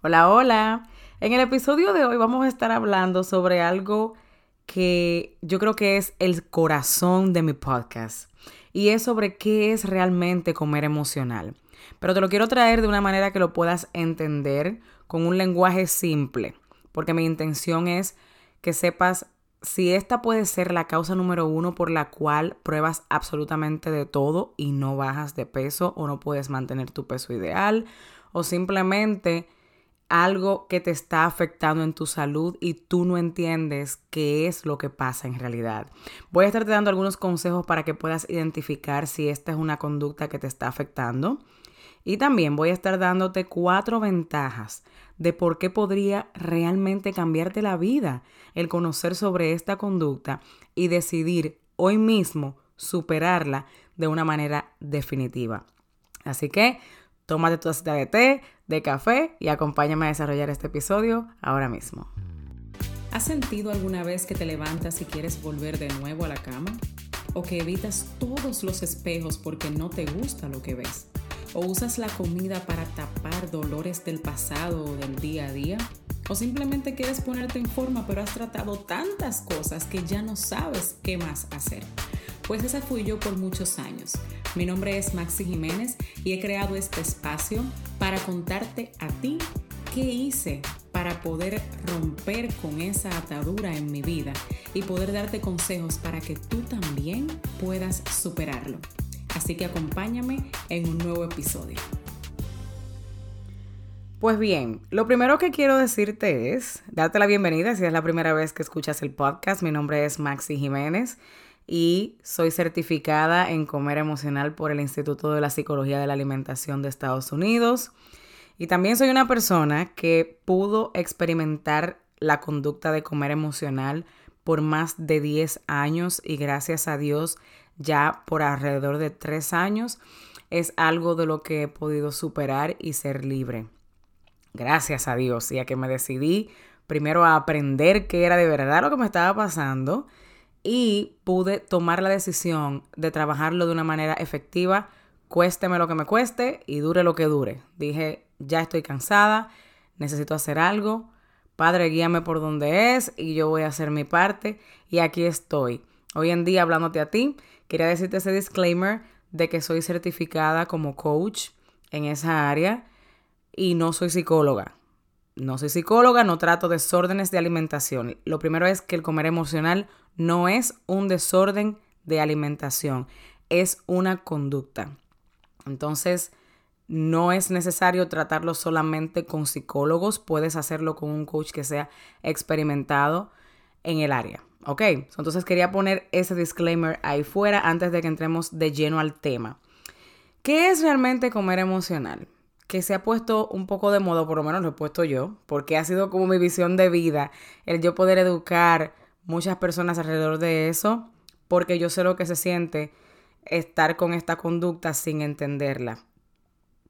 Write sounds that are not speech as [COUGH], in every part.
Hola, hola. En el episodio de hoy vamos a estar hablando sobre algo que yo creo que es el corazón de mi podcast. Y es sobre qué es realmente comer emocional. Pero te lo quiero traer de una manera que lo puedas entender con un lenguaje simple. Porque mi intención es que sepas si esta puede ser la causa número uno por la cual pruebas absolutamente de todo y no bajas de peso o no puedes mantener tu peso ideal o simplemente algo que te está afectando en tu salud y tú no entiendes qué es lo que pasa en realidad. Voy a estarte dando algunos consejos para que puedas identificar si esta es una conducta que te está afectando. Y también voy a estar dándote cuatro ventajas de por qué podría realmente cambiarte la vida el conocer sobre esta conducta y decidir hoy mismo superarla de una manera definitiva. Así que tómate tu cita de té, de café y acompáñame a desarrollar este episodio ahora mismo. ¿Has sentido alguna vez que te levantas y quieres volver de nuevo a la cama? ¿O que evitas todos los espejos porque no te gusta lo que ves? ¿O usas la comida para tapar dolores del pasado o del día a día? ¿O simplemente quieres ponerte en forma pero has tratado tantas cosas que ya no sabes qué más hacer? Pues esa fui yo por muchos años. Mi nombre es Maxi Jiménez y he creado este espacio para contarte a ti qué hice para poder romper con esa atadura en mi vida y poder darte consejos para que tú también puedas superarlo. Así que acompáñame en un nuevo episodio. Pues bien, lo primero que quiero decirte es darte la bienvenida si es la primera vez que escuchas el podcast. Mi nombre es Maxi Jiménez y soy certificada en comer emocional por el Instituto de la Psicología de la Alimentación de Estados Unidos. Y también soy una persona que pudo experimentar la conducta de comer emocional por más de 10 años y gracias a Dios ya por alrededor de tres años, es algo de lo que he podido superar y ser libre. Gracias a Dios y a que me decidí primero a aprender qué era de verdad lo que me estaba pasando y pude tomar la decisión de trabajarlo de una manera efectiva, cuésteme lo que me cueste y dure lo que dure. Dije, ya estoy cansada, necesito hacer algo, Padre, guíame por donde es y yo voy a hacer mi parte y aquí estoy. Hoy en día hablándote a ti Quería decirte ese disclaimer de que soy certificada como coach en esa área y no soy psicóloga. No soy psicóloga, no trato desórdenes de alimentación. Lo primero es que el comer emocional no es un desorden de alimentación, es una conducta. Entonces, no es necesario tratarlo solamente con psicólogos, puedes hacerlo con un coach que sea experimentado en el área. ¿Ok? Entonces quería poner ese disclaimer ahí fuera antes de que entremos de lleno al tema. ¿Qué es realmente comer emocional? Que se ha puesto un poco de moda, por lo menos lo he puesto yo, porque ha sido como mi visión de vida, el yo poder educar muchas personas alrededor de eso, porque yo sé lo que se siente estar con esta conducta sin entenderla,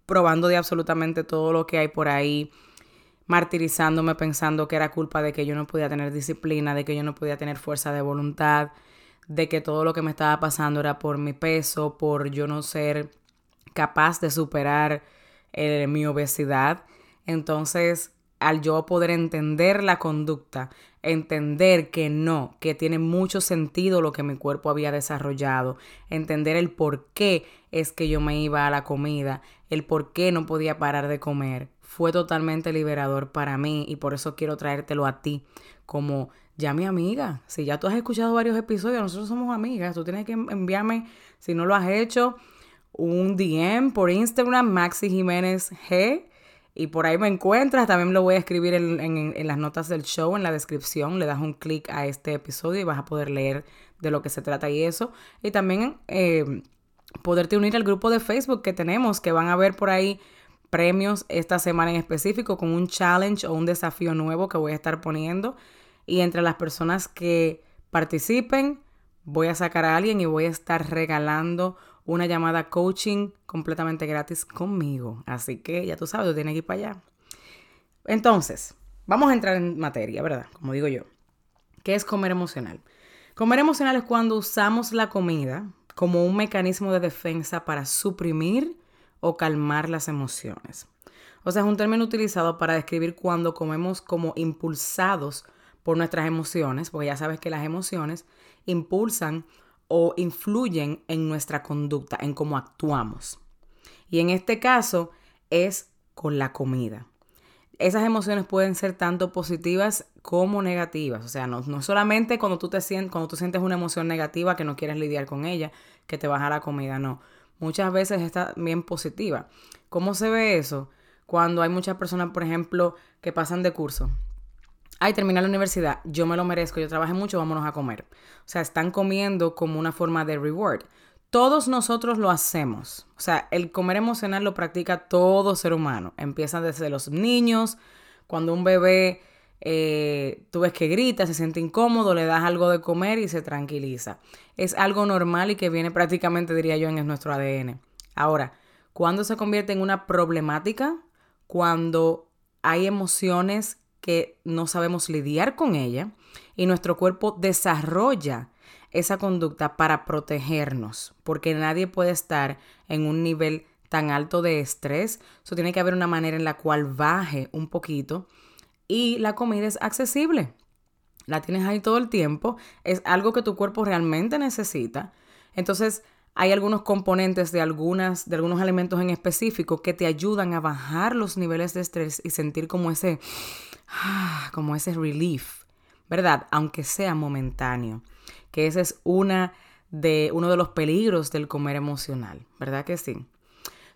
probando de absolutamente todo lo que hay por ahí, martirizándome pensando que era culpa de que yo no podía tener disciplina, de que yo no podía tener fuerza de voluntad, de que todo lo que me estaba pasando era por mi peso, por yo no ser capaz de superar eh, mi obesidad. Entonces, al yo poder entender la conducta, entender que no, que tiene mucho sentido lo que mi cuerpo había desarrollado, entender el por qué es que yo me iba a la comida, el por qué no podía parar de comer, fue totalmente liberador para mí y por eso quiero traértelo a ti como ya mi amiga. Si ya tú has escuchado varios episodios, nosotros somos amigas, tú tienes que enviarme, si no lo has hecho, un DM por Instagram, Maxi Jiménez G. Y por ahí me encuentras, también lo voy a escribir en, las notas del show, en la descripción, le das un clic a este episodio y vas a poder leer de lo que se trata y eso. Y también eh, poderte unir al grupo de Facebook que tenemos, que van a ver por ahí premios esta semana en específico con un challenge o un desafío nuevo que voy a estar poniendo. Y entre las personas que participen, voy a sacar a alguien y voy a estar regalando una llamada coaching completamente gratis conmigo. Así que ya tú sabes, tú tienes que ir para allá. Entonces, vamos a entrar en materia, ¿verdad? Como digo yo. ¿Qué es comer emocional? Comer emocional es cuando usamos la comida como un mecanismo de defensa para suprimir o calmar las emociones. O sea, es un término utilizado para describir cuando comemos como impulsados por nuestras emociones, porque ya sabes que las emociones impulsan o influyen en nuestra conducta, en cómo actuamos. Y en este caso es con la comida. Esas emociones pueden ser tanto positivas como negativas. O sea, no, no solamente cuando tú, te sientes, cuando tú sientes una emoción negativa que no quieres lidiar con ella, que te baja la comida, no. Muchas veces está bien positiva. ¿Cómo se ve eso? Cuando hay muchas personas, por ejemplo, que pasan de curso. Ay, terminé la universidad, yo me lo merezco, yo trabajé mucho, vámonos a comer. O sea, están comiendo como una forma de reward. Todos nosotros lo hacemos. O sea, el comer emocional lo practica todo ser humano. Empieza desde los niños, cuando un bebé eh, tú ves que grita, se siente incómodo, le das algo de comer y se tranquiliza. Es algo normal y que viene prácticamente, diría yo, en nuestro ADN. Ahora, ¿cuándo se convierte en una problemática? Cuando hay emociones que no sabemos lidiar con ella y nuestro cuerpo desarrolla esa conducta para protegernos, porque nadie puede estar en un nivel tan alto de estrés. Eso tiene que haber una manera en la cual baje un poquito y la comida es accesible. La tienes ahí todo el tiempo, es algo que tu cuerpo realmente necesita. Entonces, hay algunos componentes de, algunas, de algunos alimentos en específico que te ayudan a bajar los niveles de estrés y sentir como ese, como ese relief, ¿verdad? Aunque sea momentáneo que ese es una de, uno de los peligros del comer emocional, ¿verdad que sí?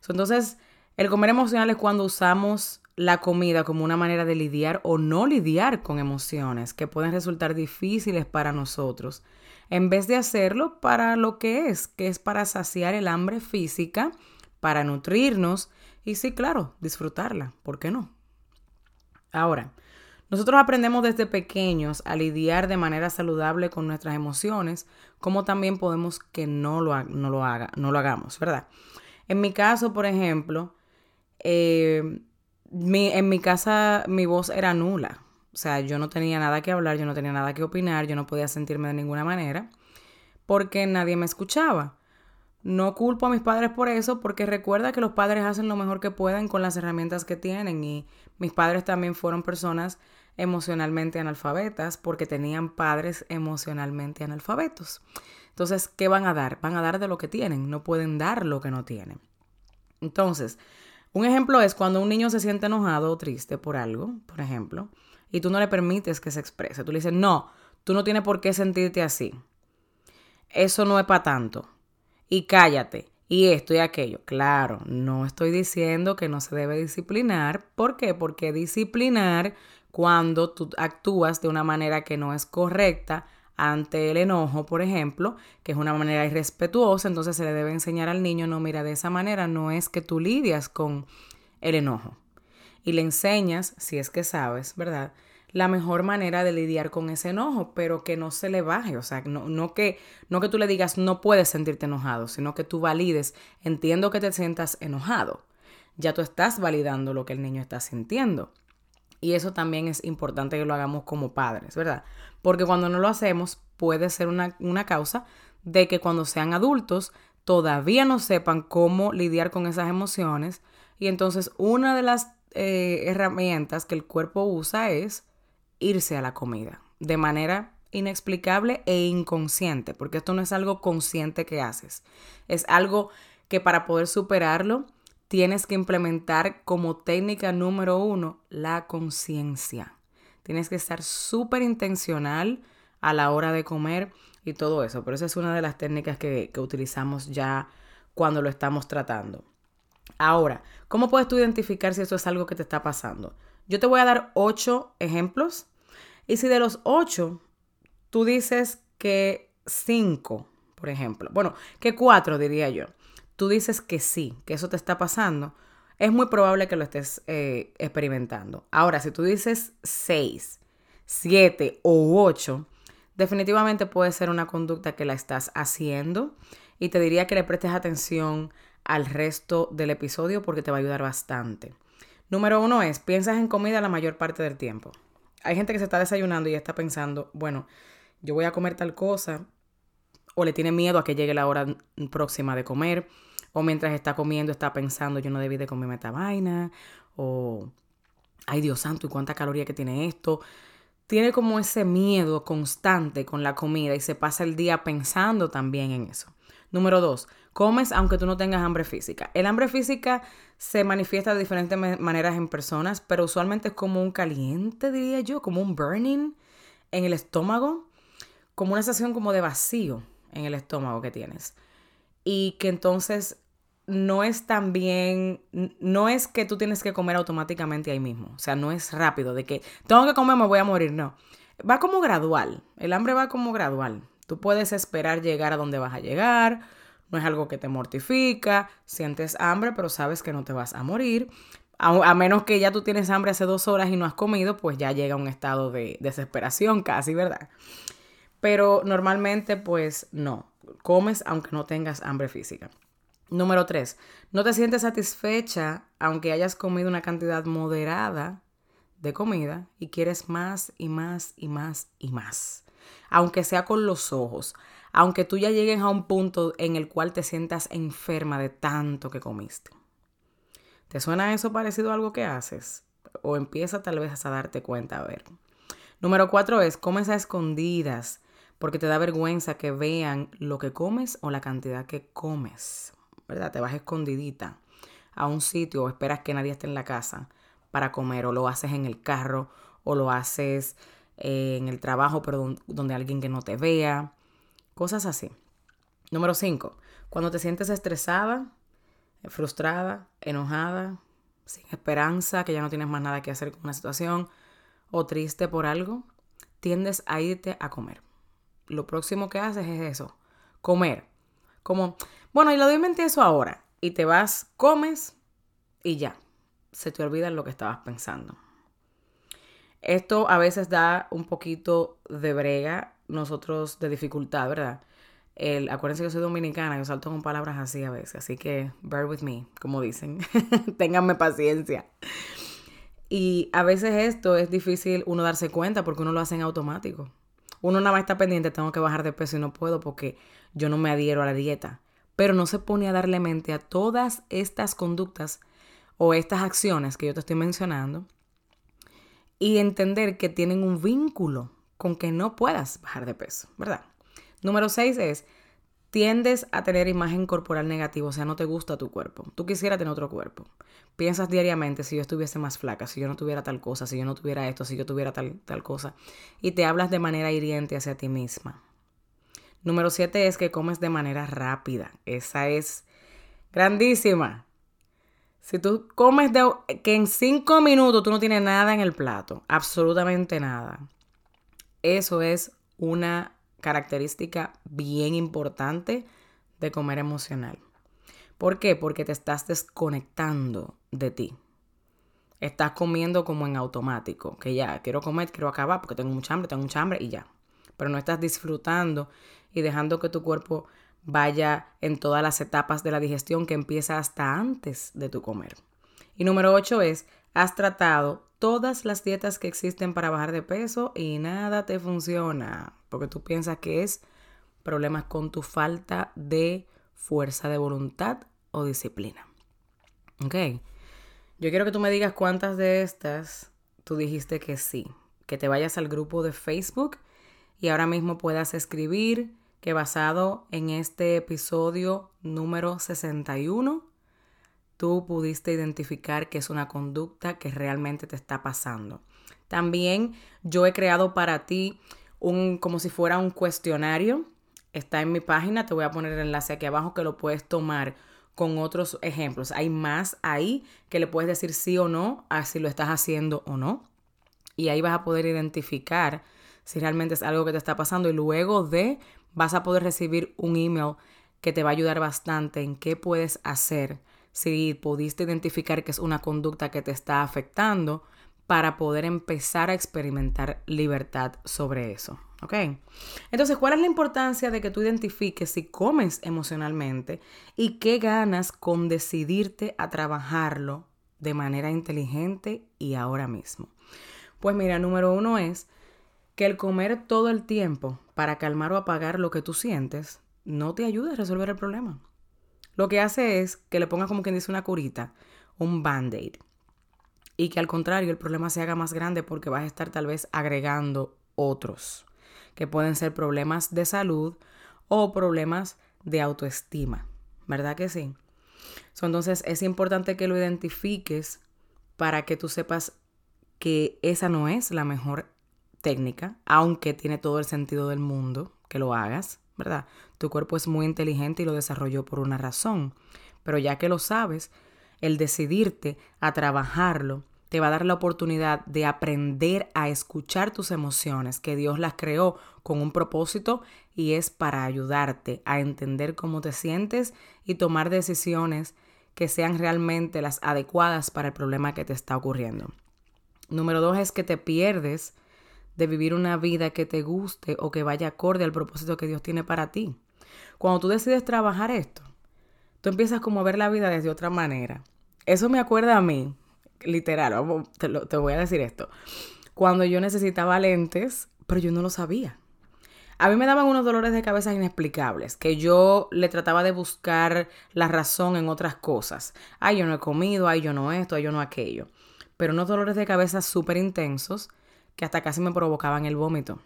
Entonces, el comer emocional es cuando usamos la comida como una manera de lidiar o no lidiar con emociones que pueden resultar difíciles para nosotros, en vez de hacerlo para lo que es, que es para saciar el hambre física, para nutrirnos y sí, claro, disfrutarla, ¿por qué no? Ahora, nosotros aprendemos desde pequeños a lidiar de manera saludable con nuestras emociones, como también podemos que no lo, no lo, haga, no lo hagamos, ¿verdad? En mi caso, por ejemplo, eh, en mi casa mi voz era nula. O sea, yo no tenía nada que hablar, yo no tenía nada que opinar, yo no podía sentirme de ninguna manera, porque nadie me escuchaba. No culpo a mis padres por eso, porque recuerda que los padres hacen lo mejor que pueden con las herramientas que tienen y mis padres también fueron personas emocionalmente analfabetas porque tenían padres emocionalmente analfabetos. Entonces, ¿qué van a dar? Van a dar de lo que tienen, no pueden dar lo que no tienen. Entonces, un ejemplo es cuando un niño se siente enojado o triste por algo, por ejemplo, y tú no le permites que se exprese. Tú le dices, no, tú no tienes por qué sentirte así. Eso no es para tanto. Y cállate. Y esto y aquello. Claro, no estoy diciendo que no se debe disciplinar. ¿Por qué? Porque disciplinar cuando tú actúas de una manera que no es correcta ante el enojo, por ejemplo, que es una manera irrespetuosa, entonces se le debe enseñar al niño, no, mira, de esa manera no es que tú lidias con el enojo. Y le enseñas, si es que sabes, ¿verdad? La mejor manera de lidiar con ese enojo, pero que no se le baje, o sea, no, que, no que tú le digas no puedes sentirte enojado, sino que tú valides, entiendo que te sientas enojado. Ya tú estás validando lo que el niño está sintiendo. Y eso también es importante que lo hagamos como padres, ¿verdad? Porque cuando no lo hacemos puede ser una, causa de que cuando sean adultos todavía no sepan cómo lidiar con esas emociones. Y entonces una de las eh, herramientas que el cuerpo usa es irse a la comida de manera inexplicable e inconsciente, porque esto no es algo consciente que haces, es algo que para poder superarlo tienes que implementar como técnica número uno la conciencia. Tienes que estar súper intencional a la hora de comer y todo eso. Pero esa es una de las técnicas que, que utilizamos ya cuando lo estamos tratando. Ahora, ¿cómo puedes tú identificar si eso es algo que te está pasando? Yo te voy a dar ocho ejemplos. Y si de los ocho tú dices que cinco, por ejemplo, bueno, que cuatro diría yo, tú dices que sí, que eso te está pasando, es muy probable que lo estés eh, experimentando. Ahora, si tú dices 6, 7 o 8, definitivamente puede ser una conducta que la estás haciendo y te diría que le prestes atención al resto del episodio porque te va a ayudar bastante. Número uno es, piensas en comida la mayor parte del tiempo. Hay gente que se está desayunando y está pensando, bueno, yo voy a comer tal cosa, o le tiene miedo a que llegue la hora próxima de comer, o mientras está comiendo está pensando, yo no debí de comerme esta vaina, o, ay Dios santo, ¿y cuánta caloría que tiene esto? Tiene como ese miedo constante con la comida y se pasa el día pensando también en eso. Número dos, comes aunque tú no tengas hambre física. El hambre física se manifiesta de diferentes maneras en personas, pero usualmente es como un caliente, diría yo, como un burning en el estómago, como una sensación como de vacío en el estómago que tienes. Y que entonces no es tan bien, no es que tú tienes que comer automáticamente ahí mismo. O sea, no es rápido de que tengo que comer, me voy a morir. No. Va como gradual. El hambre va como gradual. Tú puedes esperar llegar a donde vas a llegar. No es algo que te mortifica. Sientes hambre, pero sabes que no te vas a morir. A, menos que ya tú tienes hambre hace dos horas y no has comido, pues ya llega un estado de desesperación casi, ¿verdad? Pero normalmente, pues no. Comes aunque no tengas hambre física. Número 3. No te sientes satisfecha aunque hayas comido una cantidad moderada de comida y quieres más y más y más y más. Aunque sea con los ojos. Aunque tú ya llegues a un punto en el cual te sientas enferma de tanto que comiste. ¿Te suena eso parecido a algo que haces? O empieza tal vez a darte cuenta, a ver. Número 4 es comes a escondidas porque te da vergüenza que vean lo que comes o la cantidad que comes. ¿verdad? Te vas escondidita a un sitio o esperas que nadie esté en la casa para comer o lo haces en el carro o lo haces eh, en el trabajo pero donde alguien que no te vea, cosas así. Número 5. Cuando te sientes estresada, frustrada, enojada, sin esperanza, que ya no tienes más nada que hacer con una situación o triste por algo, tiendes a irte a comer. Lo próximo que haces es eso, comer. Como, bueno, y lo doy mente eso ahora. Y te vas, comes y ya. Se te olvida lo que estabas pensando. Esto a veces da un poquito de brega, nosotros de dificultad, ¿verdad? El, acuérdense que soy dominicana, yo salto con palabras así a veces, así que bear with me, como dicen. [LAUGHS] Ténganme paciencia. Y a veces esto es difícil uno darse cuenta porque uno lo hace en automático. Uno nada más está pendiente, tengo que bajar de peso y no puedo porque yo no me adhiero a la dieta pero no se pone a darle mente a todas estas conductas o estas acciones que yo te estoy mencionando y entender que tienen un vínculo con que no puedas bajar de peso, ¿verdad? Número seis es, tiendes a tener imagen corporal negativa, o sea, no te gusta tu cuerpo. Tú quisieras tener otro cuerpo. Piensas diariamente si yo estuviese más flaca, si yo no tuviera tal cosa, si yo no tuviera esto, si yo tuviera tal, tal cosa. Y te hablas de manera hiriente hacia ti misma. Número siete es que comes de manera rápida. Esa es grandísima. Si tú comes de, que en cinco minutos tú no tienes nada en el plato, absolutamente nada. Eso es una característica bien importante de comer emocional. ¿Por qué? Porque te estás desconectando de ti. Estás comiendo como en automático, que ya quiero comer, quiero acabar porque tengo mucha hambre, tengo mucha hambre y ya. Pero no estás disfrutando y dejando que tu cuerpo vaya en todas las etapas de la digestión que empieza hasta antes de tu comer. Y número 8 es, has tratado todas las dietas que existen para bajar de peso y nada te funciona, porque tú piensas que es problemas con tu falta de fuerza de voluntad o disciplina. Ok, yo quiero que tú me digas cuántas de estas tú dijiste que sí, que te vayas al grupo de Facebook y ahora mismo puedas escribir que basado en este episodio número 61, tú pudiste identificar que es una conducta que realmente te está pasando. También yo he creado para ti un como si fuera un cuestionario. Está en mi página, te voy a poner el enlace aquí abajo que lo puedes tomar con otros ejemplos. Hay más ahí que le puedes decir sí o no a si lo estás haciendo o no. Y ahí vas a poder identificar si realmente es algo que te está pasando y luego de vas a poder recibir un email que te va a ayudar bastante en qué puedes hacer si pudiste identificar que es una conducta que te está afectando para poder empezar a experimentar libertad sobre eso. ¿Ok? Entonces, ¿cuál es la importancia de que tú identifiques si comes emocionalmente y qué ganas con decidirte a trabajarlo de manera inteligente y ahora mismo? Pues mira, número uno es que el comer todo el tiempo para calmar o apagar lo que tú sientes no te ayuda a resolver el problema. Lo que hace es que le pongas como quien dice una curita, un band-aid. y que al contrario el problema se haga más grande porque vas a estar tal vez agregando otros, que pueden ser problemas de salud o problemas de autoestima, ¿verdad que sí? entonces es importante que lo identifiques para que tú sepas que esa no es la mejor técnica, aunque tiene todo el sentido del mundo que lo hagas, ¿verdad? Tu cuerpo es muy inteligente y lo desarrolló por una razón, pero ya que lo sabes, el decidirte a trabajarlo te va a dar la oportunidad de aprender a escuchar tus emociones, que Dios las creó con un propósito y es para ayudarte a entender cómo te sientes y tomar decisiones que sean realmente las adecuadas para el problema que te está ocurriendo. Número dos es que te pierdes de vivir una vida que te guste o que vaya acorde al propósito que Dios tiene para ti. Cuando tú decides trabajar esto, tú empiezas como a ver la vida desde otra manera. Eso me acuerda a mí, literal, te, te voy a decir esto. Cuando yo necesitaba lentes, pero yo no lo sabía. A mí me daban unos dolores de cabeza inexplicables, que yo le trataba de buscar la razón en otras cosas. Ay, yo no he comido, ay, yo no esto, ay, yo no aquello. Pero unos dolores de cabeza súper intensos que hasta casi me provocaban el vómito.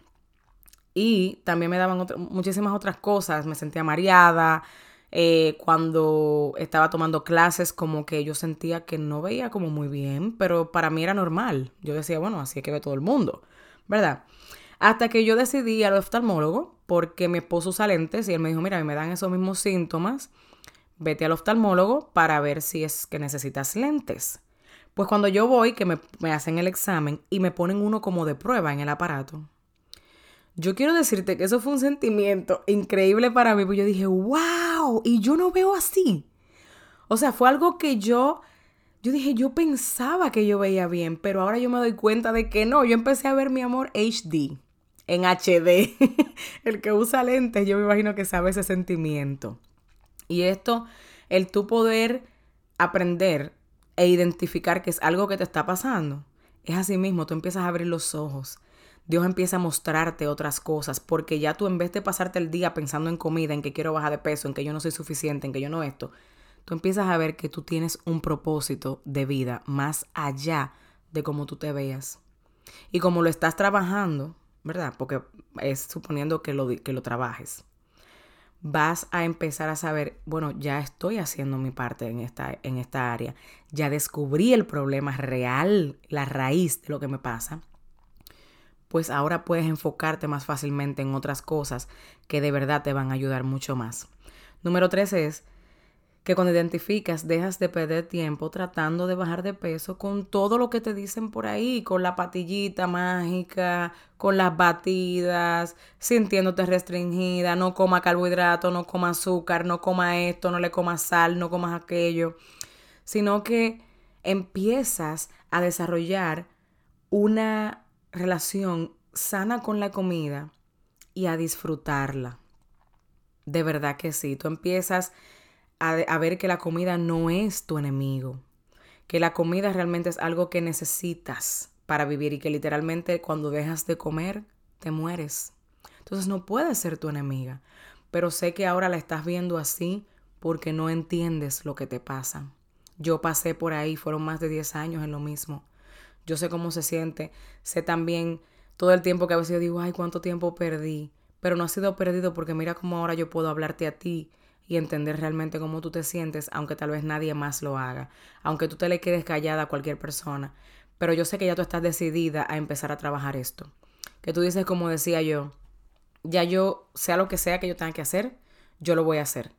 Y también me daban muchísimas otras cosas. Me sentía mareada, eh, cuando estaba tomando clases, como que yo sentía que no veía como muy bien, pero para mí era normal. Yo decía, bueno, así es que ve todo el mundo, ¿verdad? Hasta que yo decidí al oftalmólogo, porque mi esposo usa lentes y él me dijo, mira, a mí me dan esos mismos síntomas, vete al oftalmólogo para ver si es que necesitas lentes. Pues cuando yo voy, que me, me hacen el examen y me ponen uno como de prueba en el aparato, yo quiero decirte que eso fue un sentimiento increíble para mí, porque yo dije, wow, y yo no veo así. O sea, fue algo que yo, yo dije, yo pensaba que yo veía bien, pero ahora yo me doy cuenta de que no, yo empecé a ver mi amor HD, en HD. [LAUGHS] el que usa lentes, yo me imagino que sabe ese sentimiento. Y esto, el tú poder aprender e identificar que es algo que te está pasando, es así mismo, tú empiezas a abrir los ojos Dios empieza a mostrarte otras cosas, porque ya tú en vez de pasarte el día pensando en comida, en que quiero bajar de peso, en que yo no soy suficiente, en que yo no esto, tú empiezas a ver que tú tienes un propósito de vida más allá de cómo tú te veas. Y como lo estás trabajando, ¿verdad? Porque es suponiendo que lo, que lo trabajes. Vas a empezar a saber, bueno, ya estoy haciendo mi parte en esta, en esta área. Ya descubrí el problema real, la raíz de lo que me pasa pues ahora puedes enfocarte más fácilmente en otras cosas que de verdad te van a ayudar mucho más. Número tres es que cuando identificas dejas de perder tiempo tratando de bajar de peso con todo lo que te dicen por ahí, con la patillita mágica, con las batidas, sintiéndote restringida, no coma carbohidrato, no coma azúcar, no coma esto, no le comas sal, no comas aquello, sino que empiezas a desarrollar una relación sana con la comida y a disfrutarla. De verdad que sí, tú empiezas a, ver que la comida no es tu enemigo, que la comida realmente es algo que necesitas para vivir y que literalmente cuando dejas de comer te mueres. Entonces no puede ser tu enemiga, pero sé que ahora la estás viendo así porque no entiendes lo que te pasa. Yo pasé por ahí, fueron más de 10 años en lo mismo yo sé cómo se siente, sé también todo el tiempo que a veces yo digo, ay, cuánto tiempo perdí, pero no ha sido perdido porque mira cómo ahora yo puedo hablarte a ti y entender realmente cómo tú te sientes, aunque tal vez nadie más lo haga, aunque tú te le quedes callada a cualquier persona, pero yo sé que ya tú estás decidida a empezar a trabajar esto, que tú dices como decía yo, ya yo, sea lo que sea que yo tenga que hacer, yo lo voy a hacer.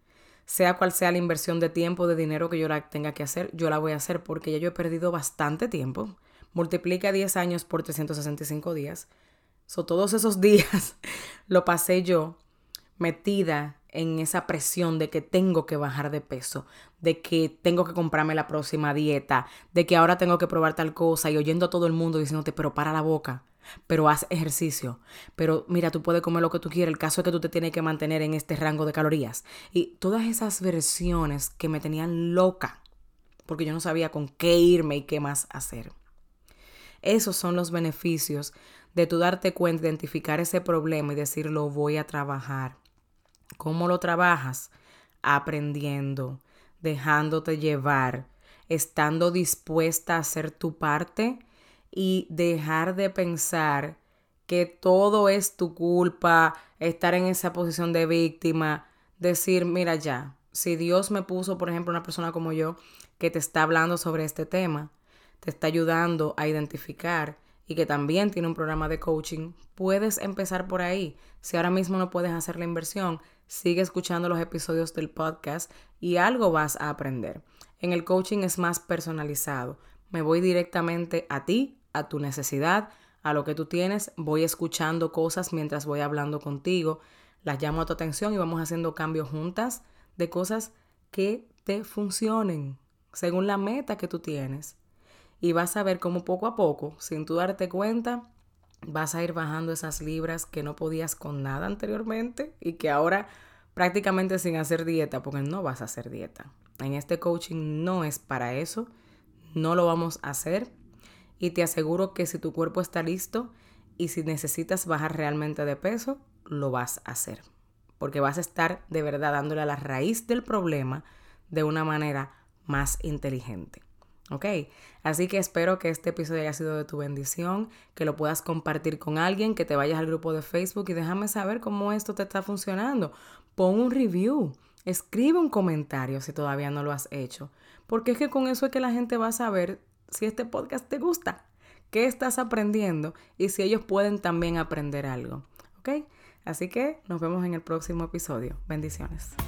Sea cual sea la inversión de tiempo, de dinero que yo la tenga que hacer, yo la voy a hacer porque ya yo he perdido bastante tiempo multiplica 10 años por 365 días. So, todos esos [LAUGHS] días lo pasé yo metida en esa presión de que tengo que bajar de peso, de que tengo que comprarme la próxima dieta, de que ahora tengo que probar tal cosa y oyendo a todo el mundo diciéndote, pero para la boca, pero haz ejercicio, pero mira, tú puedes comer lo que tú quieras, el caso es que tú te tienes que mantener en este rango de calorías. Y todas esas versiones que me tenían loca, porque yo no sabía con qué irme y qué más hacer. Esos son los beneficios de tú darte cuenta, identificar ese problema y decir lo voy a trabajar. ¿Cómo lo trabajas? Aprendiendo, dejándote llevar, estando dispuesta a hacer tu parte y dejar de pensar que todo es tu culpa, estar en esa posición de víctima, decir, mira ya, si Dios me puso, por ejemplo, una persona como yo que te está hablando sobre este tema, te está ayudando a identificar y que también tiene un programa de coaching, puedes empezar por ahí. Si ahora mismo no puedes hacer la inversión, sigue escuchando los episodios del podcast y algo vas a aprender. En el coaching es más personalizado. Me voy directamente a ti, a tu necesidad, a lo que tú tienes. Voy escuchando cosas mientras voy hablando contigo. Las llamo a tu atención y vamos haciendo cambios juntas de cosas que te funcionen según la meta que tú tienes y vas a ver cómo poco a poco, sin tú darte cuenta, vas a ir bajando esas libras que no podías con nada anteriormente y que ahora prácticamente sin hacer dieta, porque no vas a hacer dieta. En este coaching no es para eso, no lo vamos a hacer y te aseguro que si tu cuerpo está listo y si necesitas bajar realmente de peso, lo vas a hacer. Porque vas a estar de verdad dándole a la raíz del problema de una manera más inteligente. ¿Ok? Así que espero que este episodio haya sido de tu bendición, que lo puedas compartir con alguien, que te vayas al grupo de Facebook y déjame saber cómo esto te está funcionando. Pon un review, escribe un comentario si todavía no lo has hecho, porque es que con eso es que la gente va a saber si este podcast te gusta, qué estás aprendiendo y si ellos pueden también aprender algo. ¿Ok? Así que nos vemos en el próximo episodio. Bendiciones.